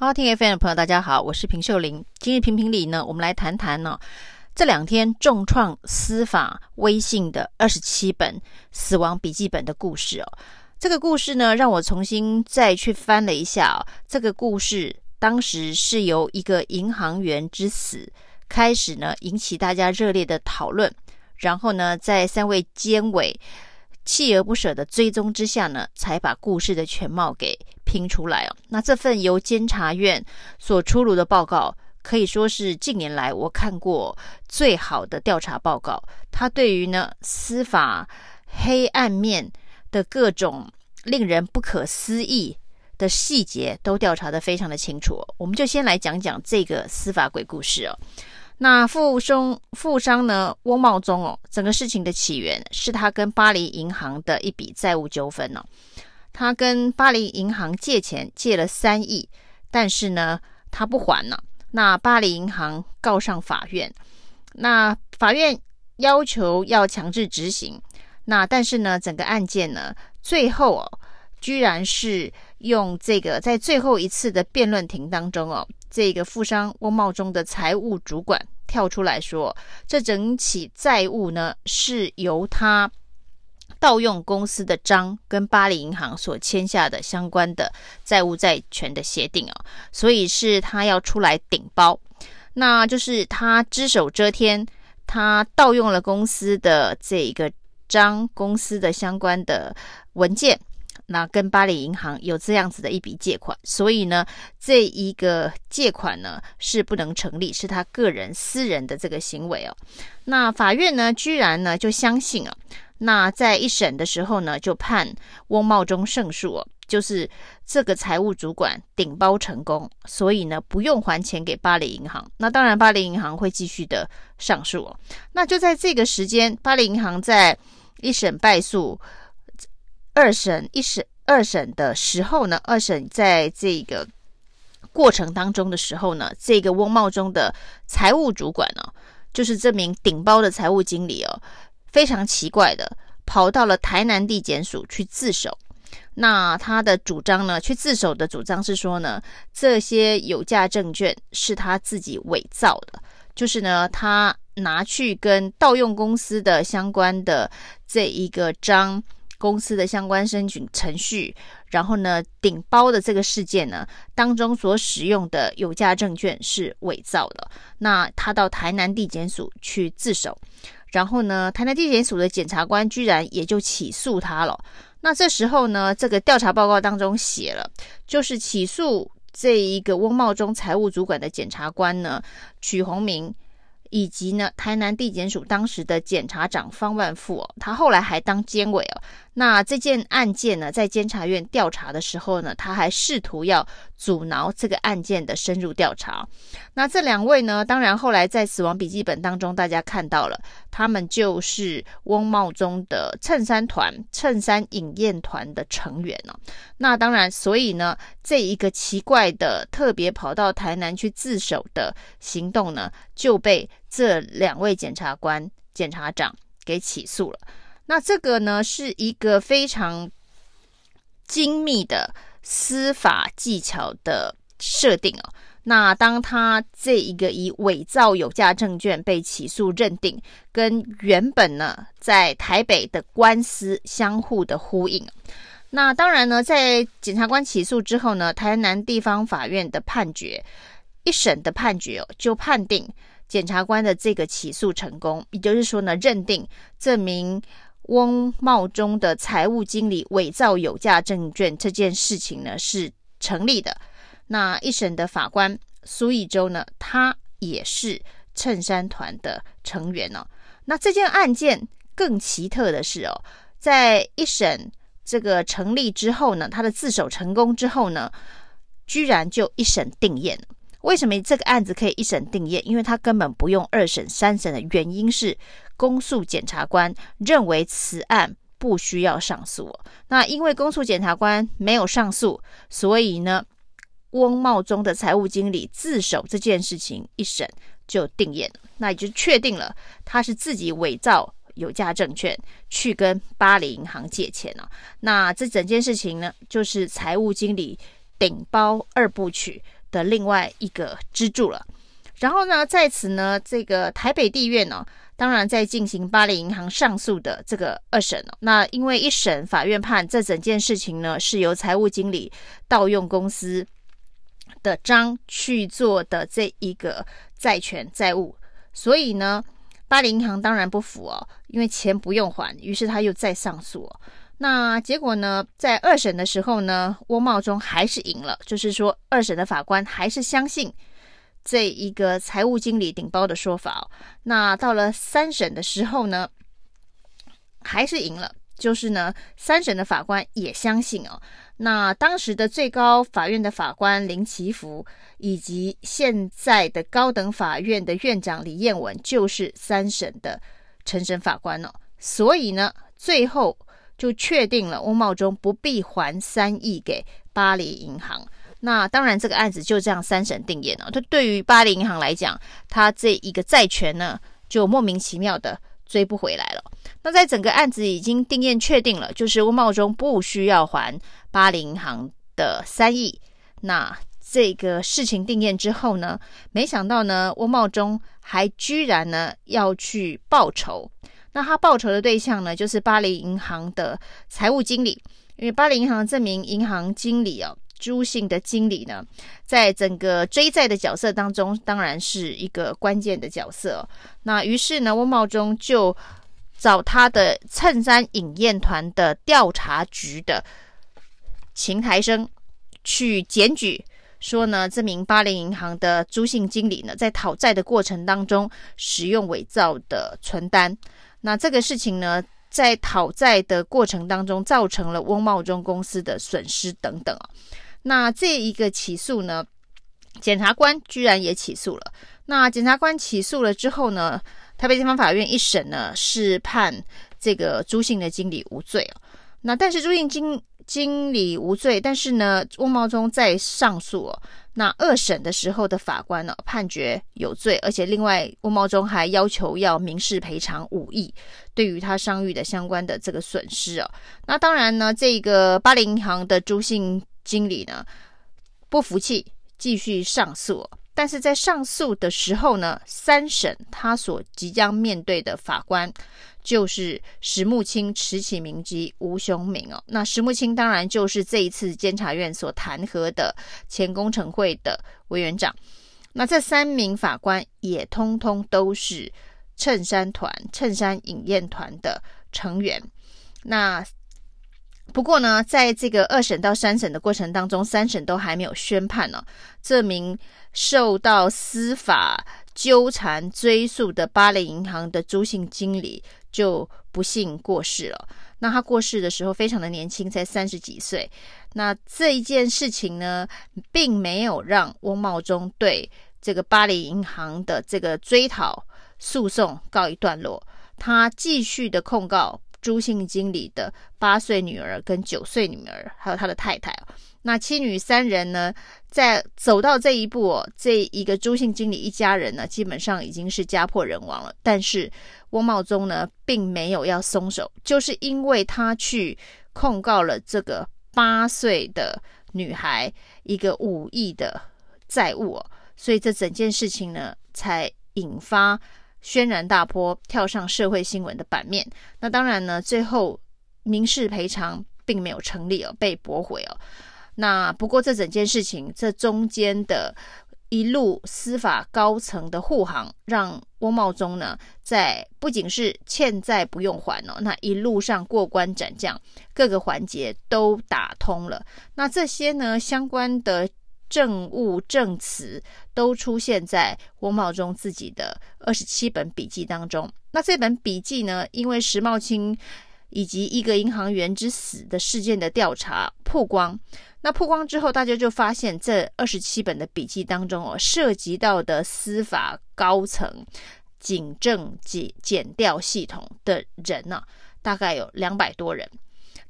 好，听 FM 的朋友，大家好，我是平秀玲。今日评评理呢，我们来谈谈呢、哦，这两天重创司法威信的二十七本死亡笔记本的故事哦。这个故事呢，让我重新再去翻了一下哦。这个故事当时是由一个银行员之死开始呢，引起大家热烈的讨论，然后呢，在三位监委锲而不舍的追踪之下呢，才把故事的全貌给拼出来哦。那这份由监察院所出炉的报告，可以说是近年来我看过最好的调查报告。它对于呢司法黑暗面的各种令人不可思议的细节都调查得非常的清楚。我们就先来讲讲这个司法鬼故事哦。那富商富商呢，翁茂忠哦，整个事情的起源是他跟巴黎银行的一笔债务纠纷哦。他跟巴黎银行借钱借了三亿，但是呢，他不还了。那巴黎银行告上法院，那法院要求要强制执行。那但是呢，整个案件呢，最后哦，居然是用这个在最后一次的辩论庭当中哦。这个富商翁茂中的财务主管跳出来说：“这整起债务呢，是由他盗用公司的章跟巴黎银行所签下的相关的债务债权的协定哦，所以是他要出来顶包。那就是他只手遮天，他盗用了公司的这一个章，公司的相关的文件。”那跟巴黎银行有这样子的一笔借款，所以呢，这一个借款呢是不能成立，是他个人私人的这个行为哦。那法院呢，居然呢就相信啊，那在一审的时候呢，就判翁茂钟胜诉，就是这个财务主管顶包成功，所以呢不用还钱给巴黎银行。那当然，巴黎银行会继续的上诉。那就在这个时间，巴黎银行在一审败诉。二审一审二审的时候呢，二审在这个过程当中的时候呢，这个翁茂中的财务主管呢、哦，就是这名顶包的财务经理哦，非常奇怪的跑到了台南地检署去自首。那他的主张呢，去自首的主张是说呢，这些有价证券是他自己伪造的，就是呢，他拿去跟盗用公司的相关的这一个章。公司的相关申请程序，然后呢，顶包的这个事件呢，当中所使用的有价证券是伪造的。那他到台南地检署去自首，然后呢，台南地检署的检察官居然也就起诉他了。那这时候呢，这个调查报告当中写了，就是起诉这一个翁茂忠财务主管的检察官呢，曲洪明。以及呢，台南地检署当时的检察长方万富哦，他后来还当监委哦。那这件案件呢，在监察院调查的时候呢，他还试图要阻挠这个案件的深入调查。那这两位呢，当然后来在死亡笔记本当中，大家看到了，他们就是翁茂钟的衬衫团、衬衫饮宴团的成员哦。那当然，所以呢，这一个奇怪的特别跑到台南去自首的行动呢，就被。这两位检察官、检察长给起诉了。那这个呢，是一个非常精密的司法技巧的设定哦。那当他这一个以伪造有价证券被起诉认定，跟原本呢在台北的官司相互的呼应。那当然呢，在检察官起诉之后呢，台南地方法院的判决，一审的判决哦，就判定。检察官的这个起诉成功，也就是说呢，认定这名翁茂中的财务经理伪造有价证券这件事情呢是成立的。那一审的法官苏义洲呢，他也是衬衫团的成员哦。那这件案件更奇特的是哦，在一审这个成立之后呢，他的自首成功之后呢，居然就一审定谳。为什么这个案子可以一审定谳？因为他根本不用二审、三审的原因是，公诉检察官认为此案不需要上诉。那因为公诉检察官没有上诉，所以呢，翁茂钟的财务经理自首这件事情一审就定谳，那也就确定了他是自己伪造有价证券去跟巴黎银行借钱了。那这整件事情呢，就是财务经理顶包二部曲。的另外一个支柱了。然后呢，在此呢，这个台北地院呢，当然在进行巴黎银行上诉的这个二审了。那因为一审法院判这整件事情呢，是由财务经理盗用公司的章去做的这一个债权债务，所以呢，巴黎银行当然不服哦，因为钱不用还，于是他又再上诉。那结果呢，在二审的时候呢，翁茂忠还是赢了，就是说二审的法官还是相信这一个财务经理顶包的说法哦。那到了三审的时候呢，还是赢了，就是呢，三审的法官也相信哦。那当时的最高法院的法官林奇福，以及现在的高等法院的院长李彦文，就是三审的承审法官哦。所以呢，最后。就确定了翁茂忠不必还三亿给巴黎银行。那当然，这个案子就这样三审定谳了。他对于巴黎银行来讲，他这一个债权呢，就莫名其妙的追不回来了。那在整个案子已经定谳确定了，就是翁茂中不需要还巴黎银行的三亿。那这个事情定谳之后呢，没想到呢，翁茂中还居然呢要去报仇。那他报仇的对象呢，就是巴黎银行的财务经理，因为巴黎银行这名银行经理哦，朱姓的经理呢，在整个追债的角色当中，当然是一个关键的角色。那于是呢，翁茂钟就找他的衬衫饮宴团的调查局的秦台生去检举，说呢，这名巴黎银行的朱姓经理呢，在讨债的过程当中使用伪造的存单。那这个事情呢，在讨债的过程当中，造成了翁茂钟公司的损失等等啊。那这一个起诉呢，检察官居然也起诉了。那检察官起诉了之后呢，台北地方法院一审呢，是判这个朱姓的经理无罪哦。那但是朱姓经经理无罪，但是呢，翁茂钟在上诉哦。那二审的时候的法官呢，判决有罪，而且另外翁茂钟还要求要民事赔偿五亿，对于他商誉的相关的这个损失哦。那当然呢，这个巴黎银行的朱姓经理呢，不服气，继续上诉。但是在上诉的时候呢，三审他所即将面对的法官。就是石木清、池启明及吴雄明哦。那石木清当然就是这一次监察院所弹劾的前工程会的委员长。那这三名法官也通通都是衬衫团、衬衫饮宴团的成员。那不过呢，在这个二审到三审的过程当中，三审都还没有宣判呢、这名受到司法纠缠追诉的巴黎银行的朱姓经理。就不幸过世了。那他过世的时候非常的年轻，才三十几岁。那这一件事情呢，并没有让翁茂忠对这个巴黎银行的这个追讨诉讼告一段落。他继续的控告朱姓经理的八岁女儿跟九岁女儿，还有他的太太。那妻女三人呢，在走到这一步哦，这一个朱姓经理一家人呢，基本上已经是家破人亡了。但是翁茂钟呢，并没有要松手，就是因为他去控告了这个八岁的女孩一个五亿的债务，所以这整件事情呢，才引发轩然大波，跳上社会新闻的版面。那当然呢，最后民事赔偿并没有成立哦，被驳回哦。那不过这整件事情，这中间的一路司法高层的护航，让翁茂钟呢，在不仅是欠债不用还哦，那一路上过关斩将，各个环节都打通了。那这些呢，相关的证物证词都出现在翁茂忠自己的二十七本笔记当中。那这本笔记呢，因为石茂清以及一个银行员之死的事件的调查曝光。那曝光之后，大家就发现这二十七本的笔记当中哦，涉及到的司法高层、警政检检调系统的人呢、啊，大概有两百多人。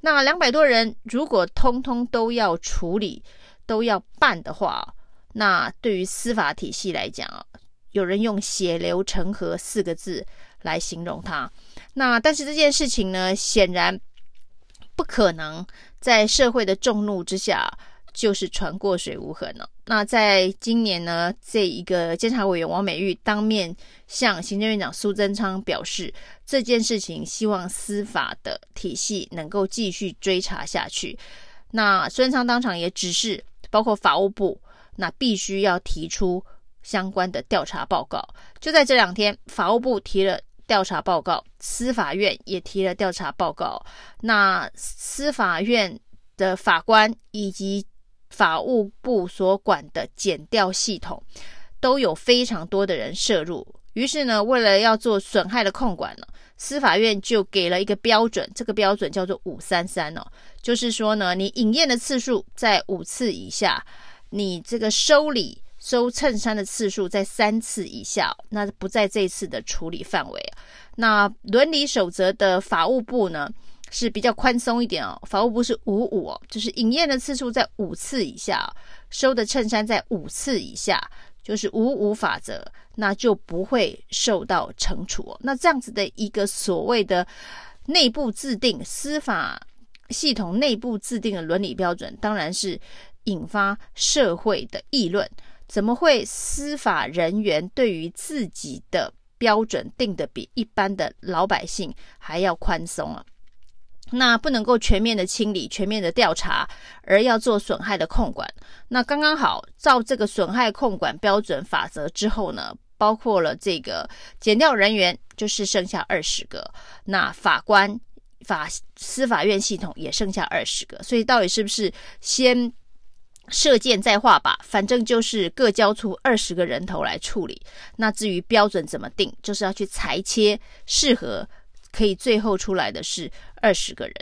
那两百多人如果通通都要处理、都要办的话，那对于司法体系来讲啊，有人用“血流成河”四个字来形容它。那但是这件事情呢，显然不可能。在社会的众怒之下，就是船过水无痕了。那在今年呢，这一个监察委员王美玉当面向行政院长苏贞昌表示，这件事情希望司法的体系能够继续追查下去。那苏贞昌当场也指示，包括法务部，那必须要提出相关的调查报告。就在这两天，法务部提了调查报告，司法院也提了调查报告。那司法院的法官以及法务部所管的检调系统，都有非常多的人涉入。于是呢，为了要做损害的控管呢，司法院就给了一个标准，这个标准叫做五三三哦，就是说呢，你饮宴的次数在五次以下，你这个收礼收衬衫的次数在三次以下，那不在这次的处理范围。那伦理守则的法务部呢，是比较宽松一点哦，法务部是五五哦，就是饮宴的次数在五次以下，收的衬衫在五次以下，就是五五法则，那就不会受到惩处哦。那这样子的一个所谓的内部制定司法系统内部制定的伦理标准，当然是引发社会的议论。怎么会司法人员对于自己的标准定得比一般的老百姓还要宽松啊？那不能够全面的清理、全面的调查，而要做损害的控管。那刚刚好，照这个损害控管标准法则之后呢，包括了这个检调人员就是剩下二十个，那法官、法司法院系统也剩下二十个。所以到底是不是先射箭再画靶？反正就是各交出二十个人头来处理。那至于标准怎么定，就是要去裁切适合。可以最后出来的是二十个人。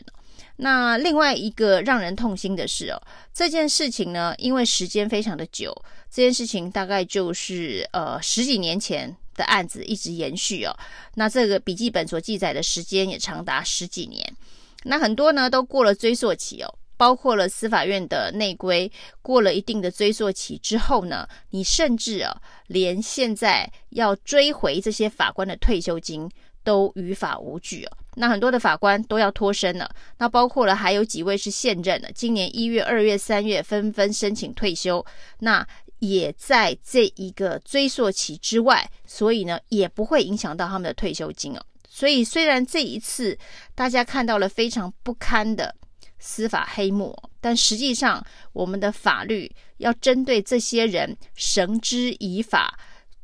那另外一个让人痛心的是哦，这件事情呢，因为时间非常的久，这件事情大概就是呃十几年前的案子一直延续哦。那这个笔记本所记载的时间也长达十几年。那很多呢都过了追溯期哦，包括了司法院的内规过了一定的追溯期之后呢，你甚至啊连现在要追回这些法官的退休金。都于法无据哦，那很多的法官都要脱身了，那包括了还有几位是现任的，今年一月、二月、三月纷纷申请退休，那也在这一个追溯期之外，所以呢也不会影响到他们的退休金哦。所以虽然这一次大家看到了非常不堪的司法黑幕，但实际上我们的法律要针对这些人绳之以法，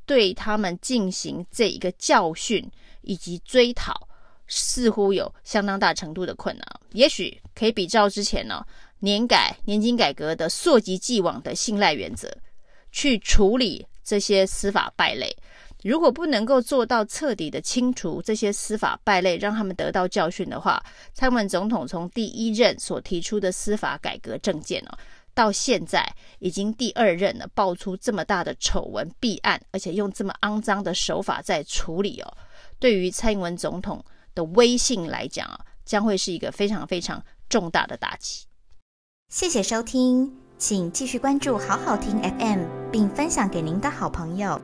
对他们进行这一个教训。以及追讨似乎有相当大程度的困难，也许可以比照之前呢年改年金改革的溯及既往的信赖原则去处理这些司法败类。如果不能够做到彻底的清除这些司法败类，让他们得到教训的话，蔡英文总统从第一任所提出的司法改革政见呢，到现在已经第二任了，爆出这么大的丑闻弊案，而且用这么肮脏的手法在处理哦。对于蔡英文总统的威信来讲啊，将会是一个非常非常重大的打击。谢谢收听，请继续关注好好听 FM，并分享给您的好朋友。